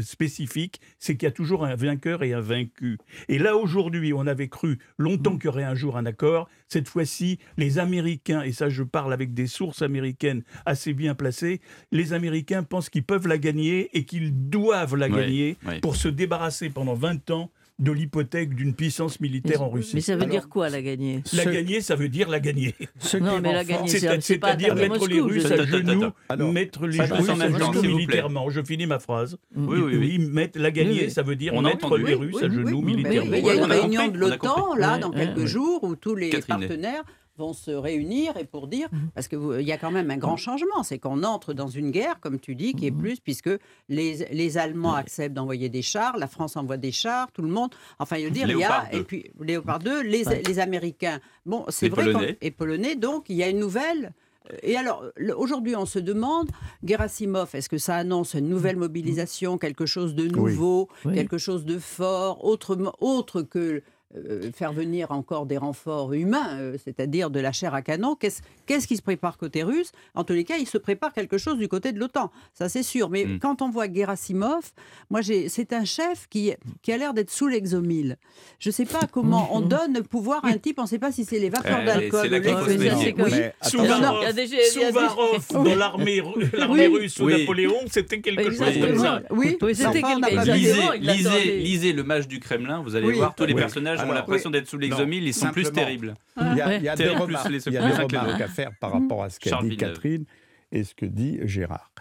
spécifique, c'est qu'il y a toujours un vainqueur et un vaincu. Et là, aujourd'hui, on avait cru longtemps qu'il y aurait un jour un accord. Cette fois-ci, les Américains, et ça je parle avec des sources américaines assez bien placées, les Américains pensent qu'ils peuvent la gagner et qu'ils doivent la Oui, gagner oui. pour se débarrasser pendant 20 ans de l'hypothèque d'une puissance militaire en Russie. Mais ça veut Alors, dire quoi la gagner La Ce- gagner, ça veut dire la gagner. Ce Non, qui mais la gagner, C'est-à-dire mettre les Russes à genoux. Alors, mettre les Russes à genoux militairement. Je finis ma phrase. Oui, oui, oui. mettre la gagner, ça veut dire On mettre les Russes à genoux militairement. mais il y a une réunion de l'OTAN, là, dans quelques jours, où tous les partenaires vont se réunir et pour dire, Mhm. parce qu'il y a quand même un grand changement, c'est qu'on entre dans une guerre, comme tu dis, qui est Mhm. plus, puisque les, les Allemands acceptent d'envoyer des chars, la France envoie des chars, tout le monde, enfin, il veut dire, il y a, 2. et puis Léopard 2, les, Ouais. les Américains, bon, c'est vrai, Polonais. et Polonais, donc il y a une nouvelle... euh, Et alors, aujourd'hui, on se demande, Gerasimov, est-ce que ça annonce une nouvelle mobilisation, quelque chose de nouveau, Oui. quelque chose de fort, autrement- autre que euh, faire venir encore des renforts humains, euh, c'est-à-dire de la chair à canon. Qu'est-ce qu'est-ce qui se prépare côté russe? En tous les cas, il se prépare quelque chose du côté de l'OTAN, ça c'est sûr. Mais Mm. quand on voit Gerasimov, moi j'ai- c'est un chef qui, qui a l'air d'être sous l'exomile. Je ne sais pas comment on donne le pouvoir à un type, on ne sait pas si c'est les vapeurs Eh, d'alcool. ou les- se Oui, Souvarov, Non, il y a des- il y a des- Souvarov dans l'armée Oui. russe sous Oui. Napoléon, c'était quelque chose comme ça. Oui, Oui, c'était pas Lisez, lisez, lisez le match du Kremlin, vous allez Oui. voir, tous les Oui. personnages ont Alors, l'impression d'être sous l'exomile, ils sont plus terribles. Il y a, il y a des remarques, plus les- il y a des remarques à faire par rapport à ce qu'a dit. Catherine et ce que dit Gérard.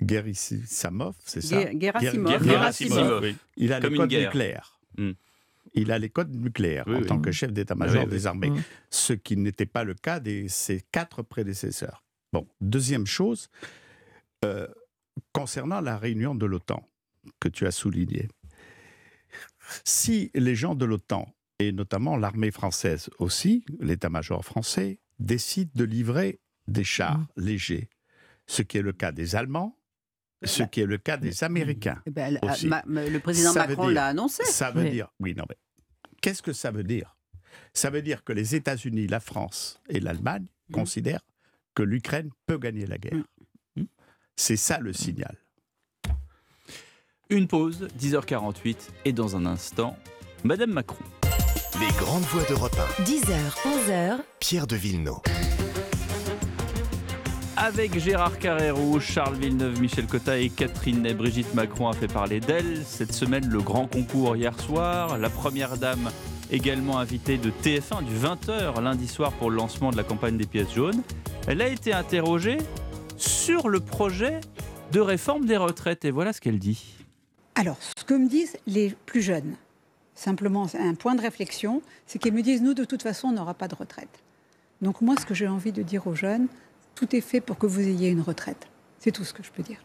Gerasimov, c'est ça Gerasimov. Ger- Gerasimov. oui. Il a Comme le une code guerre. nucléaire. Mm. Il a les codes nucléaires Oui, en oui. tant que chef d'état-major Oui, oui. des armées, Mm. ce qui n'était pas le cas de ses quatre prédécesseurs. Bon, deuxième chose, euh, concernant la réunion de l'OTAN que tu as soulignée. Si les gens de l'OTAN, et notamment l'armée française aussi, l'état-major français, décident de livrer des chars légers, ce qui est le cas des Allemands, ce qui est le cas des Américains. Eh ben, Aussi. ma- ma- le président Ça Macron l'a annoncé. Ça veut Oui. dire. Oui, non, mais. Qu'est-ce que ça veut dire? Ça veut dire que les États-Unis, la France et l'Allemagne Mm. considèrent que l'Ukraine peut gagner la guerre. Mm. C'est ça le signal. Une pause, 10h48, et dans un instant, Madame Macron. Les grandes voix d'Europe 10h, 11h, 1. Pierre de Villeneuve. Avec Gérard Carrérou, Charles Villeneuve, Michel Cotta et Catherine Ney, Brigitte Macron a fait parler d'elle. Cette semaine, le grand concours hier soir. La première dame également invitée de TF1 du 20h lundi soir pour le lancement de la campagne des pièces jaunes. Elle a été interrogée sur le projet de réforme des retraites et voilà ce qu'elle dit. Alors, ce que me disent les plus jeunes, simplement un point de réflexion, c'est qu'ils me disent, nous, de toute façon, on n'aura pas de retraite. Donc moi, ce que j'ai envie de dire aux jeunes, tout est fait pour que vous ayez une retraite. C'est tout ce que je peux dire.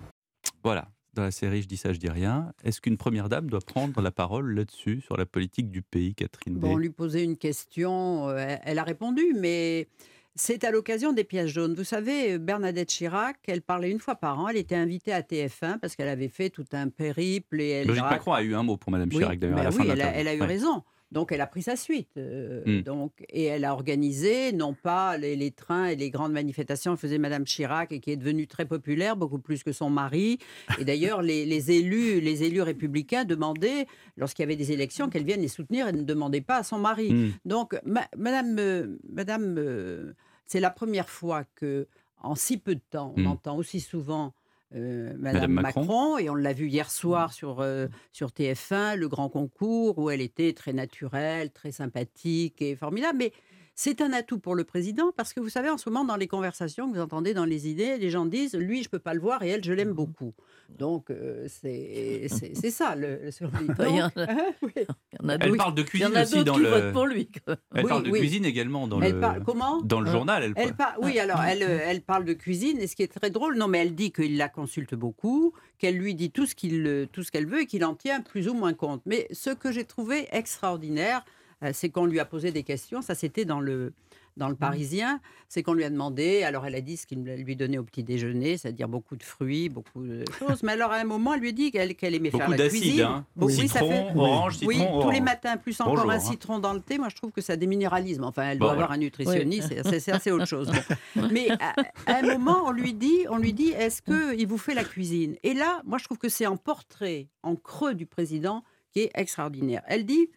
Voilà, dans la série Je dis ça, je dis rien. Est-ce qu'une première dame doit prendre la parole là-dessus, sur la politique du pays, Catherine Bon, on lui posait une question, euh, elle- elle a répondu, mais c'est à l'occasion des pièces jaunes. Vous savez, Bernadette Chirac, elle parlait une fois par an, elle était invitée à TF1 parce qu'elle avait fait tout un périple et elle Brigitte Macron a eu un mot pour Madame Oui, Chirac d'ailleurs à ben la fin oui, elle, a, elle a eu Ouais. raison. Donc elle a pris sa suite. euh, Mm. donc, et elle a organisé, non pas les, les trains et les grandes manifestations que faisait Madame Chirac et qui est devenue très populaire, beaucoup plus que son mari. Et d'ailleurs, les, les élus, les élus républicains demandaient, lorsqu'il y avait des élections, qu'elle vienne les soutenir et ne demandaient pas à son mari. Mm. Donc, ma- Madame, euh, Madame, euh, c'est la première fois que, en si peu de temps, on Mm. entend aussi souvent euh, Madame Madame, Macron. Macron. et on l'a vu hier soir sur euh, sur TF1, le grand concours où elle était très naturelle, très sympathique et formidable. Mais c'est un atout pour le président parce que vous savez, en ce moment, dans les conversations que vous entendez dans les idées, les gens disent lui, je peux pas le voir et elle, je l'aime beaucoup. Donc euh, c'est ça le, le survie. Il y en Donc, Il oui. y en a Elle d'autres- parle de il y cuisine a aussi d'autres dans qui le. votent pour lui. Elle Oui, parle de oui. cuisine également dans Elle le. parle comment? Dans le Hein journal, elle. Elle par- Oui, alors elle, euh, elle parle de cuisine et ce qui est très drôle, non, mais elle dit qu'il la consulte beaucoup, qu'elle lui dit tout ce qu'il, euh, tout ce qu'elle veut et qu'il en tient plus ou moins compte. Mais ce que j'ai trouvé extraordinaire, euh, c'est qu'on lui a posé des questions. Ça, c'était dans le dans Mmh. le Parisien, c'est qu'on lui a demandé, alors elle a dit ce qu'il lui donnait au petit déjeuner, c'est-à-dire beaucoup de fruits, beaucoup de choses. Mais alors à un moment, elle lui a dit qu'elle aimait faire Beaucoup la cuisine. hein. Bon, oui, ça fait- orange, citron, oui, tous les matins, plus encore Bonjour, un hein. citron dans le thé. Moi, je trouve que ça déminéralisme. Enfin, elle Bon, doit avoir voilà. un nutritionniste, c'est- assez autre chose. Bon. Mais à, à un moment, on lui dit, on lui dit, est-ce que il vous fait la cuisine? Et là, moi, je trouve que c'est un portrait en creux du président qui est extraordinaire. Elle dit.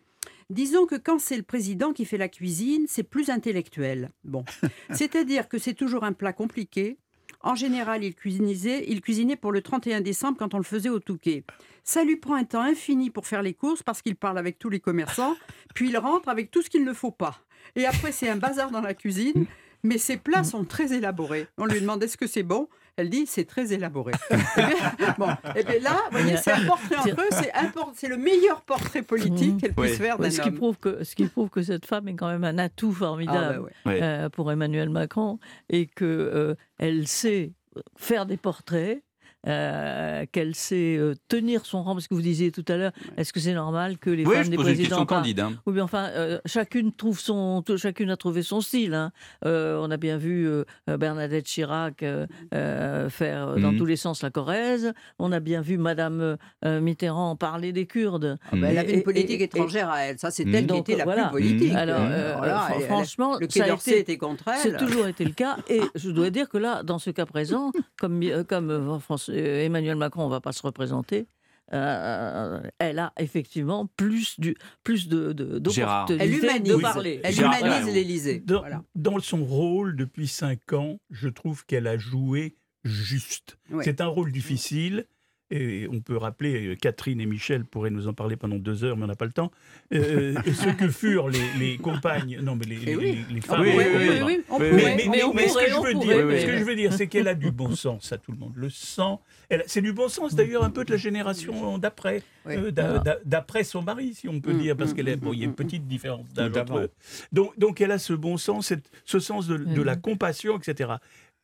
Disons que quand c'est le président qui fait la cuisine, c'est plus intellectuel. Bon, c'est-à-dire que c'est toujours un plat compliqué. En général, il cuisinait, il cuisinait pour le 31 décembre quand on le faisait au Touquet. Ça lui prend un temps infini pour faire les courses parce qu'il parle avec tous les commerçants, puis il rentre avec tout ce qu'il ne faut pas. Et après, c'est un bazar dans la cuisine, mais ses plats sont très élaborés. On lui demande est-ce que c'est bon? Elle dit c'est très élaboré. Eh bien, bon, et bien là, vous voyez, c'est un portrait en creux, c'est un por- c'est le meilleur portrait politique Mhm. qu'elle puisse Oui. faire d'un ce, qui prouve que, ce qui prouve que cette femme est quand même un atout Ah, bah formidable ouais. Ouais. euh, pour Emmanuel Macron et que euh, elle sait faire des portraits. Euh, qu'elle sait euh, tenir son rang, parce que vous disiez tout à l'heure, est-ce que c'est normal que les Oui, femmes je des pose une présidents question parlent candide. hein. Oui, mais enfin, euh, chacune trouve son, chacune a trouvé son style. hein. Euh, on a bien vu euh, Bernadette Chirac euh, euh, faire euh, dans Mhm. tous les sens la Corrèze. On a bien vu Madame euh, Mitterrand parler des Kurdes. Ah bah, elle avait une politique et- étrangère à elle. Ça, c'est elle qui Donc, était la voilà. plus politique. Mm. Alors, voilà, elle- franchement, le ça Quai a d'Orsay été- était contre elle. C'est toujours été le cas. Et je dois dire que là, dans ce cas présent, comme, euh, comme France- Emmanuel Macron ne va pas se représenter, euh, elle a effectivement plus, du, plus de, de, Gérard. Elle humanise, de parler. elle Gérard humanise l'Élysée. Dans, Voilà. dans son rôle depuis cinq ans, je trouve qu'elle a joué juste. Ouais. C'est un rôle difficile, et on peut rappeler, euh, Catherine et Michel pourraient nous en parler pendant deux heures, mais on n'a pas le temps, euh, ce que furent les, les compagnes, non mais les, Eh les, oui. les Ah femmes. oui, oui, Mais- ce que je veux dire, ce que je veux dire, c'est qu'elle a du bon sens à tout le monde. Le elle- c'est du bon sens d'ailleurs un peu de la génération d'après, euh, d'après son mari, si on peut Mm, dire, parce mm, est, mm, bon, y a une petite différence d'âge entre eux. Donc, donc elle a ce bon sens, cette- ce sens de, de la compassion, etc.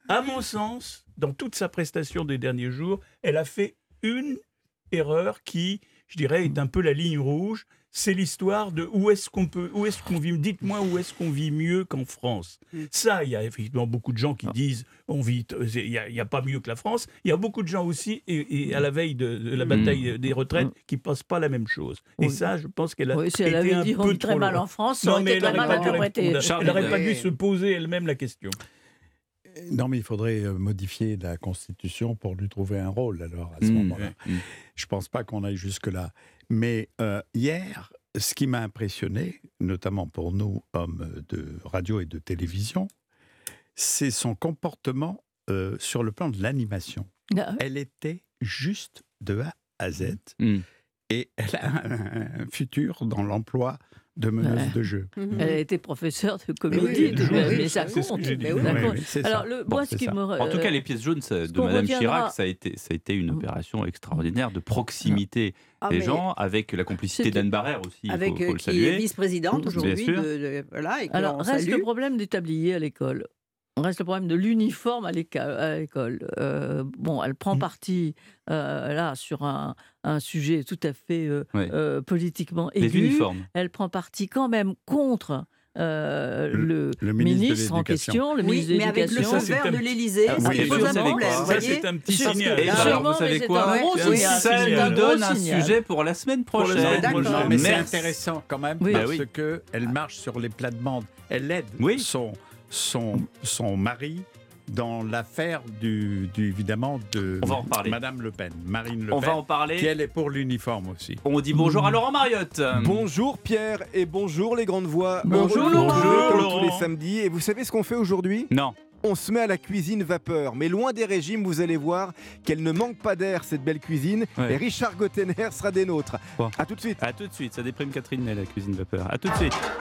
À mon sens, dans toute sa prestation des derniers jours, elle a fait une erreur qui, je dirais, est un peu la ligne rouge. C'est l'histoire de où est-ce qu'on peut, où est-ce qu'on vit. Dites-moi où est-ce qu'on vit mieux qu'en France. Mm. Ça, il y a effectivement beaucoup de gens qui disent on vit, euh, il n'y a, il y a pas mieux que la France. Il y a beaucoup de gens aussi, et, et à la veille de, de la Mm. bataille des retraites, qui pensent pas la même chose. Et Oui. ça, je pense qu'elle a Oui, si elle été avait un dit on peu vit très mal en France, Non, mais elle n'aurait pas Elle dû se poser elle-même la question. Non, mais il faudrait euh, modifier la Constitution pour lui trouver un rôle, alors, à ce Mmh, moment-là. mmh. Je pense pas qu'on aille jusque-là. Mais euh, hier, ce qui m'a impressionné, notamment pour nous, hommes de radio et de télévision, c'est son comportement euh, sur le plan de l'animation. Ah, Elle était juste de A à Z. Mmh. Et elle a un, futur dans l'emploi de meneuse Ouais. de jeu. Mhm. Elle a été professeure de comédie, oui, mais, ça compte. j'ai dit. Mais oui, ça Oui, compte. oui, c'est Alors, ça. le, Bon, moi, c'est ce qui ça. me. En tout cas, les pièces jaunes ça, de Madame retiendra- Chirac, ça a été, ça a été une Mm. opération extraordinaire de proximité Ah, des mais gens, avec la complicité d'Anne Barrère aussi. Il Avec faut, euh, faut le qui est vice-présidente aujourd'hui. voilà, Alors, reste salue. le problème du tablier à l'école. Reste le problème de l'uniforme à l'école. Euh, bon, elle prend Mm. parti euh, là sur un, un sujet tout à fait euh, euh, politiquement Les aigu. uniformes. Elle prend parti quand même contre euh, Le- ministre en question, le Oui, ministre de mais avec le. Ça, vert un de l'Élysée, Ah, ça oui, pose vous un savez problème. Ça, c'est un petit signal. Et alors, vous savez quoi un gros Oui, signal, Ça nous gros donne un sujet pour la semaine prochaine. Mais c'est intéressant quand même Oui. parce Bah oui. que elle marche sur les plates-bandes. Elle aide Oui. son, son, son mari dans l'affaire du, du- évidemment de On va en reparler. Madame Le Pen, Marine Le On Pen, va en parler. qui elle est pour l'uniforme aussi. On dit bonjour à Laurent Mariotte. Bonjour Pierre et bonjour les grandes voix. Bonjour, Heureux Laurent. comme Laurent. tous les samedis. Et vous savez ce qu'on fait aujourd'hui? Non. On se met à la cuisine vapeur. Mais loin des régimes, vous allez voir qu'elle ne manque pas d'air cette belle cuisine. Ouais. Et Richard Gottener sera des nôtres. Bon. A tout de suite. À tout de suite. Ça déprime Catherine Ney, la cuisine vapeur. À tout de suite.